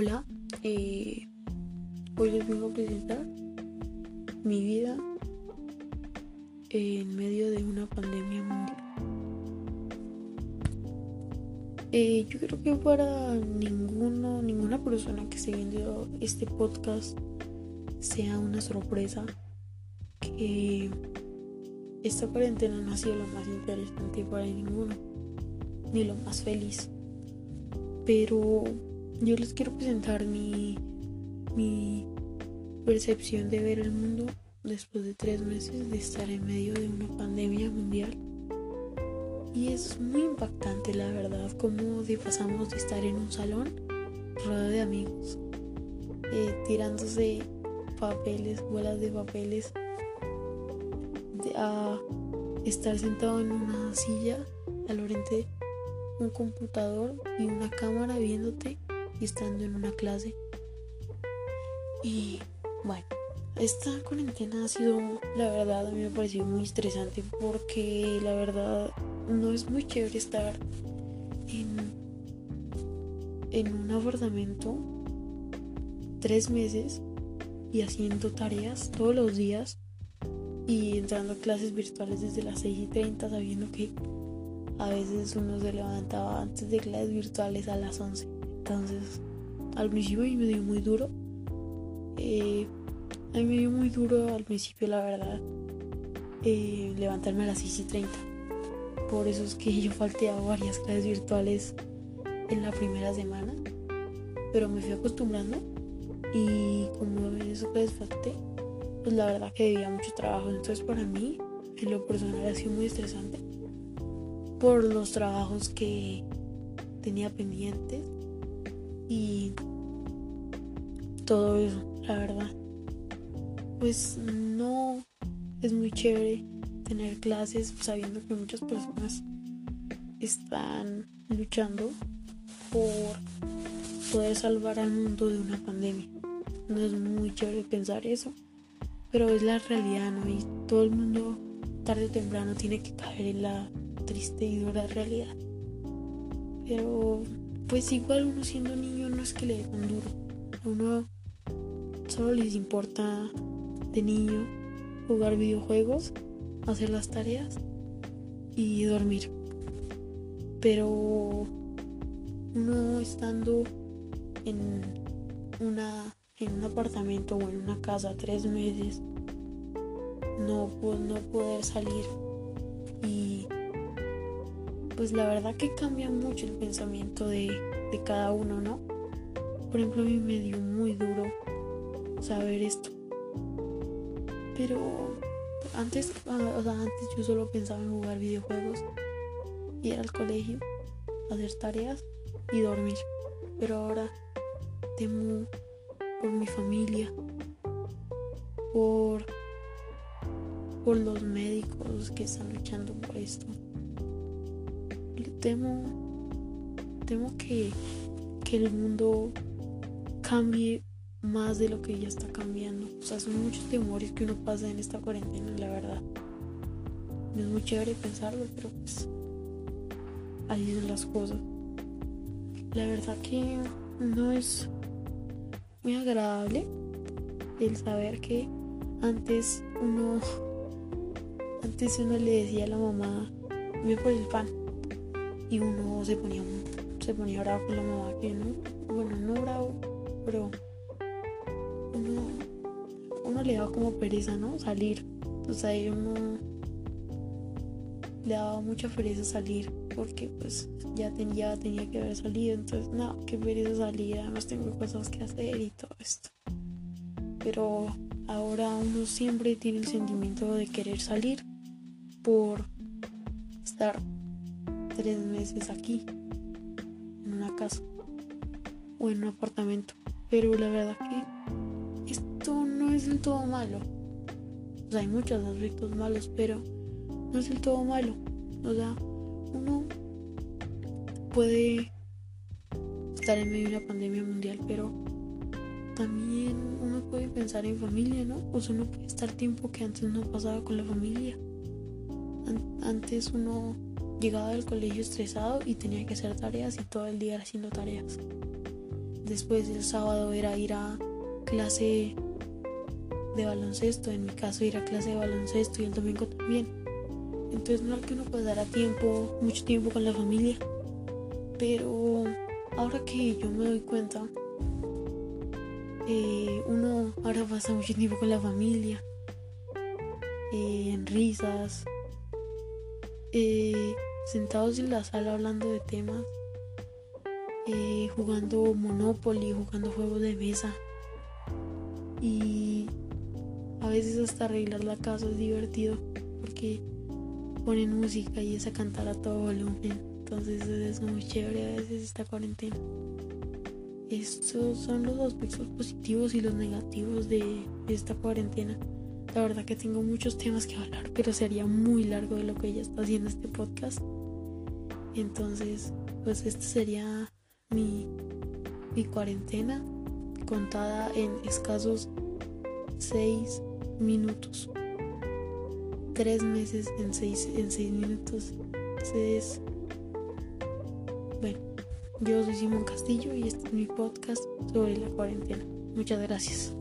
Hola, eh, hoy les vengo a presentar mi vida en medio de una pandemia mundial. Eh, yo creo que para ninguno, ninguna persona que esté viendo este podcast sea una sorpresa que esta cuarentena no ha sido lo más interesante para ninguno, ni lo más feliz. Pero yo les quiero presentar mi, percepción de ver el mundo después de tres meses de estar en medio de una pandemia mundial. Y es muy impactante, la verdad, cómo pasamos de estar en un salón rodeado de amigos, eh, tirándose papeles, bolas de papeles, a estar sentado en una silla al frente un computador y una cámara viéndote estando en una clase. Y bueno, esta cuarentena ha sido, la verdad, a mí me ha parecido muy estresante porque la verdad no es muy chévere estar en, en un apartamento tres meses y haciendo tareas todos los días y entrando a clases virtuales desde las 6 y 30 sabiendo que a veces uno se levantaba antes de clases virtuales a las 11 entonces, al principio a mí me dio muy duro. Eh, a mí me dio muy duro al principio, la verdad, eh, levantarme a las 6 y 30. Por eso es que yo falté a varias clases virtuales en la primera semana. Pero me fui acostumbrando y como en eso que falté, pues la verdad que debía mucho trabajo. Entonces para mí, en lo personal, ha sido muy estresante por los trabajos que tenía pendientes y todo eso, la verdad. Pues no es muy chévere tener clases sabiendo que muchas personas están luchando por poder salvar al mundo de una pandemia. No es muy chévere pensar eso, pero es la realidad, ¿no? Y todo el mundo tarde o temprano tiene que caer en la triste y dura realidad. Pero pues igual uno siendo niño no es que le tan duro. A uno solo les importa de niño jugar videojuegos, hacer las tareas y dormir. Pero uno estando en una en un apartamento o en una casa tres meses no, no poder salir y pues la verdad que cambia mucho el pensamiento de, cada uno, ¿no? Por ejemplo, a mí me dio muy duro saber esto. Pero antes, ah, o sea, antes yo solo pensaba en jugar videojuegos, ir al colegio, hacer tareas y dormir. Pero ahora temo por mi familia, por, por los médicos que están luchando por esto temo, temo que, que el mundo cambie más de lo que ya está cambiando. O sea, son muchos temores que uno pasa en esta cuarentena, la verdad. No es muy chévere pensarlo, pero pues ahí son las cosas. La verdad que no es muy agradable el saber que antes uno antes uno le decía a la mamá, ve por el pan y uno se ponía se ponía bravo con la mamá que no bueno no bravo pero uno uno le daba como pereza no salir o sea uno le daba mucha pereza salir porque pues ya tenía, tenía que haber salido entonces no qué pereza salir además tengo cosas que hacer y todo esto. Pero ahora uno siempre tiene el sentimiento de querer salir por estar tres meses aquí, en una casa o en un apartamento. Pero la verdad que esto no es del todo malo. O sea, hay muchos aspectos malos, pero no es del todo malo. O sea, uno puede estar en medio de una pandemia mundial, pero también uno puede pensar en familia, ¿no? O uno puede estar tiempo que antes no pasaba con la familia. antes uno llegaba del colegio estresado y tenía que hacer tareas y todo el día haciendo tareas. Después el sábado era ir a clase de baloncesto, en mi caso ir a clase de baloncesto y el domingo también. Entonces no es que uno pasara tiempo, mucho tiempo con la familia. Pero ahora que yo me doy cuenta, eh, uno ahora pasa mucho tiempo con la familia, eh, en risas, eh, sentados en la sala hablando de temas, jugando Monopoly, jugando juegos de mesa. Y a veces hasta arreglar la casa es divertido porque ponen música y es a cantar a todo volumen. Entonces es muy chévere a veces esta cuarentena. Estos son los aspectos positivos y los negativos de esta cuarentena. La verdad que tengo muchos temas que hablar, pero sería muy largo de lo que ya está haciendo este podcast. Entonces, pues esta sería mi, mi cuarentena contada en escasos 6 minutos. 3 meses en 6 en seis minutos. Entonces, bueno, yo soy Simón Castillo y este es mi podcast sobre la cuarentena. Muchas gracias.